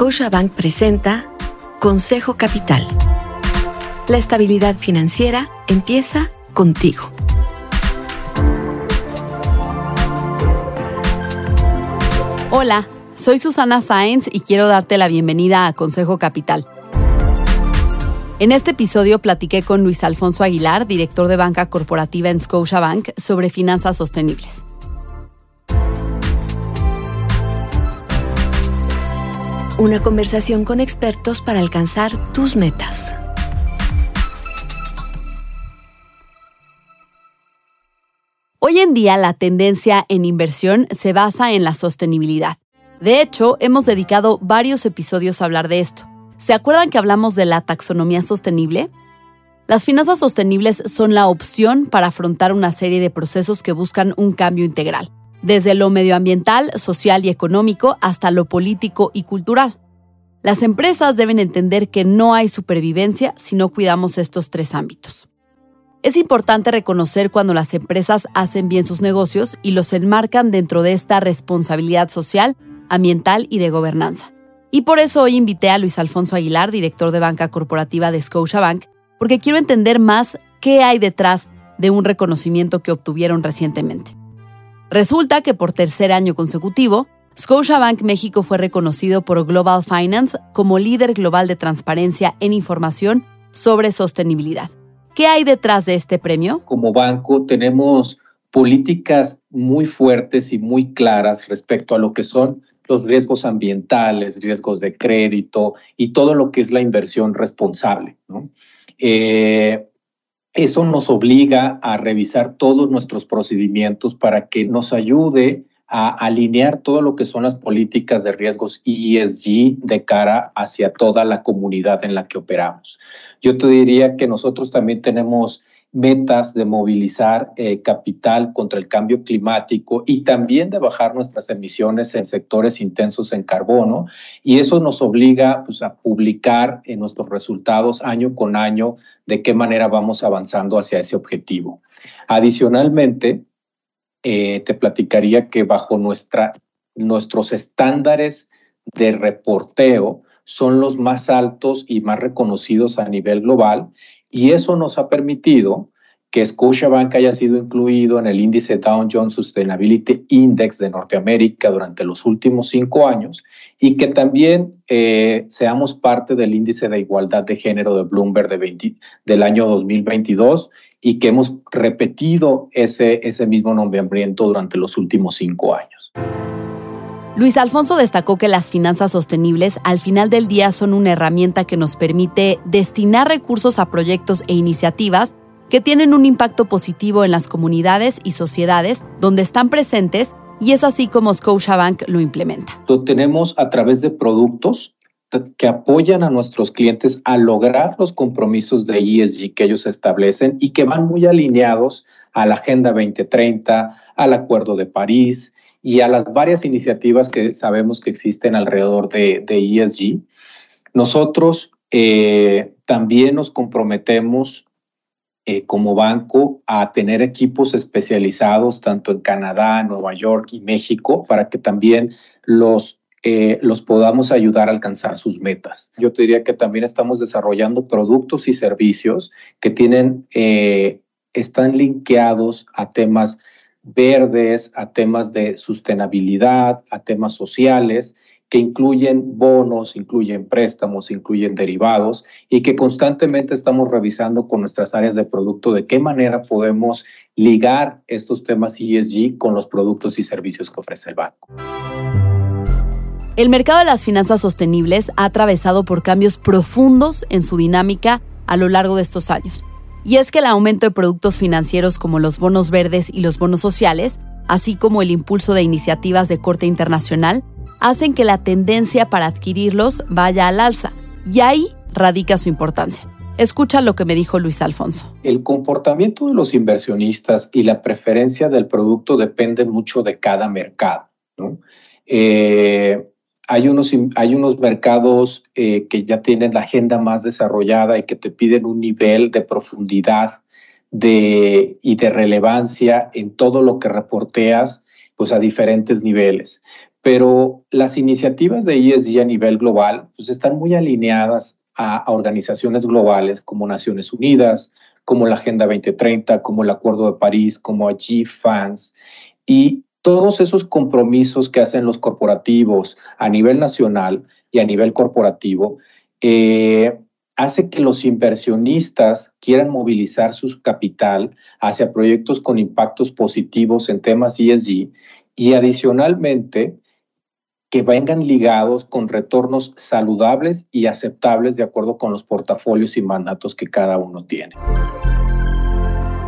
Scotiabank presenta Consejo Capital. La estabilidad financiera empieza contigo. Hola, soy Susana Sáenz y quiero darte la bienvenida a Consejo Capital. En este episodio platiqué con Luis Alfonso Aguilar, director de banca corporativa en Scotiabank, sobre finanzas sostenibles. Una conversación con expertos para alcanzar tus metas. Hoy en día la tendencia en inversión se basa en la sostenibilidad. De hecho, hemos dedicado varios episodios a hablar de esto. ¿Se acuerdan que hablamos de la taxonomía sostenible? Las finanzas sostenibles son la opción para afrontar una serie de procesos que buscan un cambio integral desde lo medioambiental, social y económico hasta lo político y cultural. Las empresas deben entender que no hay supervivencia si no cuidamos estos tres ámbitos. Es importante reconocer cuando las empresas hacen bien sus negocios y los enmarcan dentro de esta responsabilidad social, ambiental y de gobernanza. Y por eso hoy invité a Luis Alfonso Aguilar, director de banca corporativa de Scotiabank, porque quiero entender más qué hay detrás de un reconocimiento que obtuvieron recientemente. Resulta que por tercer año consecutivo, Scotiabank México fue reconocido por Global Finance como líder global de transparencia en información sobre sostenibilidad. ¿Qué hay detrás de este premio? Como banco tenemos políticas muy fuertes y muy claras respecto a lo que son los riesgos ambientales, riesgos de crédito y todo lo que es la inversión responsable. Eh, eso nos obliga a revisar todos nuestros procedimientos para que nos ayude a alinear todo lo que son las políticas de riesgos ESG de cara hacia toda la comunidad en la que operamos. Yo te diría que nosotros también tenemos metas de movilizar eh, capital contra el cambio climático y también de bajar nuestras emisiones en sectores intensos en carbono. Y eso nos obliga pues, a publicar en nuestros resultados año con año de qué manera vamos avanzando hacia ese objetivo. Adicionalmente, eh, te platicaría que bajo nuestra, nuestros estándares de reporteo son los más altos y más reconocidos a nivel global y eso nos ha permitido que Scotiabank haya sido incluido en el índice Dow Jones Sustainability Index de Norteamérica durante los últimos cinco años y que también eh, seamos parte del índice de igualdad de género de Bloomberg de del año 2022 y que hemos repetido ese, ese mismo nombramiento durante los últimos cinco años. Luis Alfonso destacó que las finanzas sostenibles al final del día son una herramienta que nos permite destinar recursos a proyectos e iniciativas que tienen un impacto positivo en las comunidades y sociedades donde están presentes y es así como Scotiabank lo implementa. Lo tenemos a través de productos que apoyan a nuestros clientes a lograr los compromisos de ESG que ellos establecen y que van muy alineados a la Agenda 2030, al Acuerdo de París y a las varias iniciativas que sabemos que existen alrededor de, ESG, nosotros eh, también nos comprometemos eh, como banco a tener equipos especializados tanto en Canadá, Nueva York y México para que también los, eh, los podamos ayudar a alcanzar sus metas. Yo te diría que también estamos desarrollando productos y servicios que tienen, están linkeados a temas verdes, a temas de sostenibilidad, a temas sociales, que incluyen bonos, incluyen préstamos, incluyen derivados y que constantemente estamos revisando con nuestras áreas de producto de qué manera podemos ligar estos temas ESG con los productos y servicios que ofrece el banco. El mercado de las finanzas sostenibles ha atravesado por cambios profundos en su dinámica a lo largo de estos años y es que el aumento de productos financieros como los bonos verdes y los bonos sociales, así como el impulso de iniciativas de corte internacional, hacen que la tendencia para adquirirlos vaya al alza, y ahí radica su importancia. Escucha lo que me dijo Luis Alfonso. El comportamiento de los inversionistas y la preferencia del producto dependen mucho de cada mercado. ¿no? Eh, hay unos, hay unos mercados eh, que ya tienen la agenda más desarrollada y que te piden un nivel de profundidad de, y de relevancia en todo lo que reporteas pues a diferentes niveles. pero las iniciativas de ESG a nivel global pues, están muy alineadas a, organizaciones globales como Naciones Unidas, como la Agenda 2030, como el Acuerdo de París, como G-FANS. Y todos esos compromisos que hacen los corporativos a nivel nacional y a nivel corporativo eh, hace que los inversionistas quieran movilizar su capital hacia proyectos con impactos positivos en temas ESG y adicionalmente que vengan ligados con retornos saludables y aceptables de acuerdo con los portafolios y mandatos que cada uno tiene.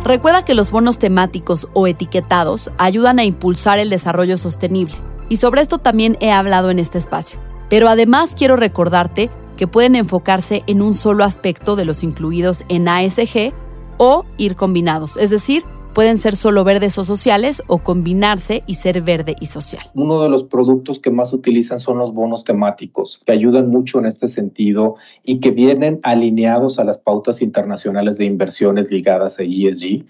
Recuerda que los bonos temáticos o etiquetados ayudan a impulsar el desarrollo sostenible, y sobre esto también he hablado en este espacio. Pero además quiero recordarte que pueden enfocarse en un solo aspecto de los incluidos en ASG o ir combinados, es decir, Pueden ser solo verdes o sociales o combinarse y ser verde y social. Uno de los productos que más utilizan son los bonos temáticos, que ayudan mucho en este sentido y que vienen alineados a las pautas internacionales de inversiones ligadas a ESG.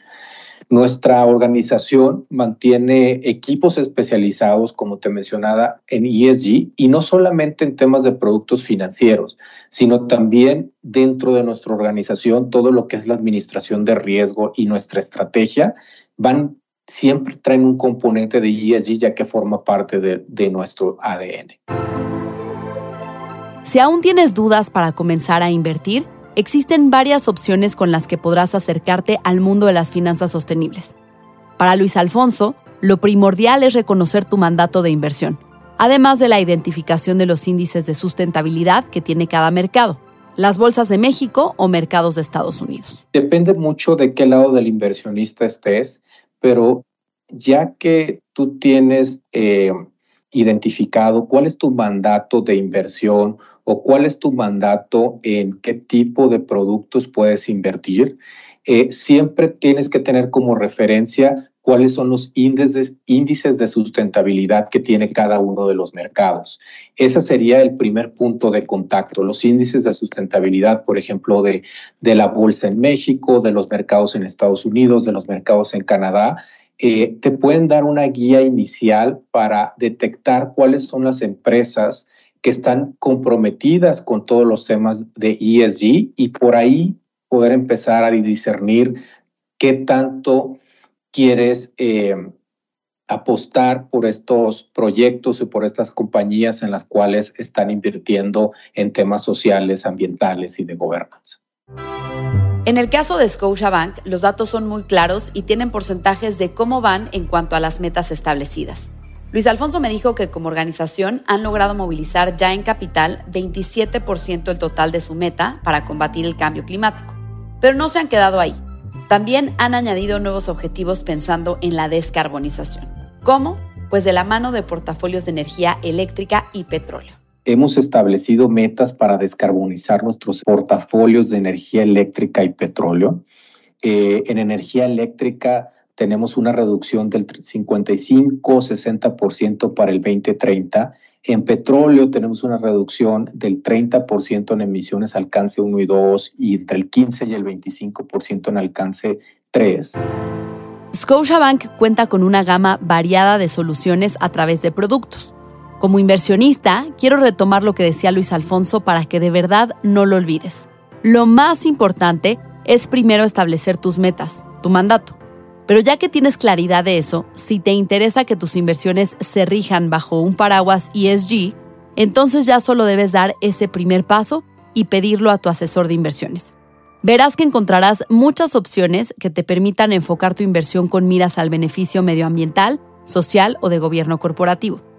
Nuestra organización mantiene equipos especializados, como te mencionaba, en ESG y no solamente en temas de productos financieros, sino también dentro de nuestra organización todo lo que es la administración de riesgo y nuestra estrategia van siempre traen un componente de ESG ya que forma parte de, de nuestro ADN. Si aún tienes dudas para comenzar a invertir, existen varias opciones con las que podrás acercarte al mundo de las finanzas sostenibles. Para Luis Alfonso, lo primordial es reconocer tu mandato de inversión, además de la identificación de los índices de sustentabilidad que tiene cada mercado, las bolsas de México o mercados de Estados Unidos. Depende mucho de qué lado del inversionista estés, pero ya que tú tienes eh, identificado cuál es tu mandato de inversión o cuál es tu mandato en qué tipo de productos puedes invertir. Eh, siempre tienes que tener como referencia cuáles son los índices, de sustentabilidad que tiene cada uno de los mercados. Ese sería el primer punto de contacto, los índices de sustentabilidad, por ejemplo, de, de la bolsa en México, de los mercados en Estados Unidos, de los mercados en Canadá. Eh, te pueden dar una guía inicial para detectar cuáles son las empresas que están comprometidas con todos los temas de ESG y por ahí poder empezar a discernir qué tanto quieres eh, apostar por estos proyectos y por estas compañías en las cuales están invirtiendo en temas sociales, ambientales y de gobernanza. En el caso de Scotiabank, los datos son muy claros y tienen porcentajes de cómo van en cuanto a las metas establecidas. Luis Alfonso me dijo que como organización han logrado movilizar ya en capital 27% del total de su meta para combatir el cambio climático. Pero no se han quedado ahí. También han añadido nuevos objetivos pensando en la descarbonización. ¿Cómo? Pues de la mano de portafolios de energía eléctrica y petróleo. Hemos establecido metas para descarbonizar nuestros portafolios de energía eléctrica y petróleo. Eh, en energía eléctrica tenemos una reducción del 55-60% para el 2030. En petróleo tenemos una reducción del 30% en emisiones alcance 1 y 2 y entre el 15 y el 25% en alcance 3. Scotiabank cuenta con una gama variada de soluciones a través de productos. Como inversionista, quiero retomar lo que decía Luis Alfonso para que de verdad no lo olvides. Lo más importante es primero establecer tus metas, tu mandato. Pero ya que tienes claridad de eso, si te interesa que tus inversiones se rijan bajo un paraguas ESG, entonces ya solo debes dar ese primer paso y pedirlo a tu asesor de inversiones. Verás que encontrarás muchas opciones que te permitan enfocar tu inversión con miras al beneficio medioambiental, social o de gobierno corporativo.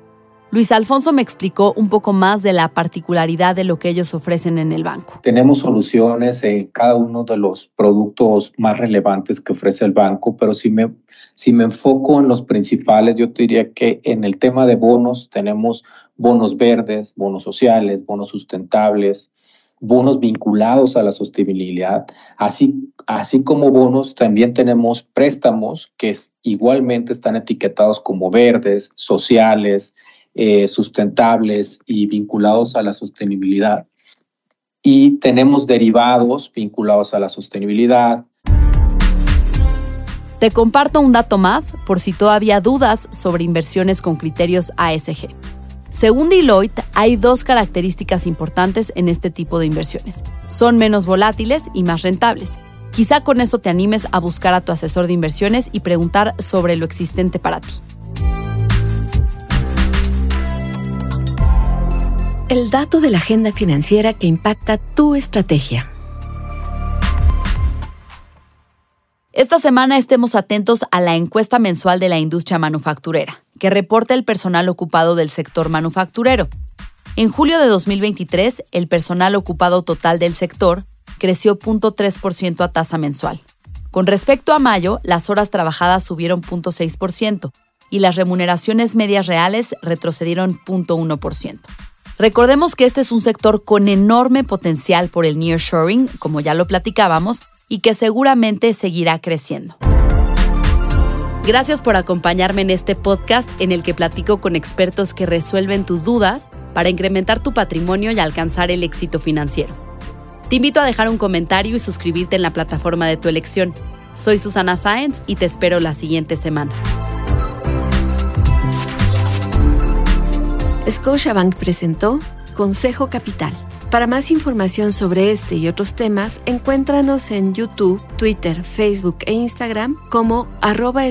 Luis Alfonso me explicó un poco más de la particularidad de lo que ellos ofrecen en el banco. Tenemos soluciones en cada uno de los productos más relevantes que ofrece el banco, pero si me, si me enfoco en los principales, yo te diría que en el tema de bonos tenemos bonos verdes, bonos sociales, bonos sustentables, bonos vinculados a la sostenibilidad, así, así como bonos, también tenemos préstamos que igualmente están etiquetados como verdes, sociales, eh, sustentables y vinculados a la sostenibilidad. Y tenemos derivados vinculados a la sostenibilidad. Te comparto un dato más por si todavía dudas sobre inversiones con criterios ASG. Según Deloitte, hay dos características importantes en este tipo de inversiones. Son menos volátiles y más rentables. Quizá con eso te animes a buscar a tu asesor de inversiones y preguntar sobre lo existente para ti. El dato de la agenda financiera que impacta tu estrategia. Esta semana estemos atentos a la encuesta mensual de la industria manufacturera, que reporta el personal ocupado del sector manufacturero. En julio de 2023, el personal ocupado total del sector creció 0.3% a tasa mensual. Con respecto a mayo, las horas trabajadas subieron 0.6% y las remuneraciones medias reales retrocedieron 0.1%. Recordemos que este es un sector con enorme potencial por el nearshoring, como ya lo platicábamos, y que seguramente seguirá creciendo. Gracias por acompañarme en este podcast en el que platico con expertos que resuelven tus dudas para incrementar tu patrimonio y alcanzar el éxito financiero. Te invito a dejar un comentario y suscribirte en la plataforma de tu elección. Soy Susana Sáenz y te espero la siguiente semana. Scotiabank presentó Consejo Capital para más información sobre este y otros temas, encuéntranos en YouTube, Twitter, Facebook e Instagram como arroba.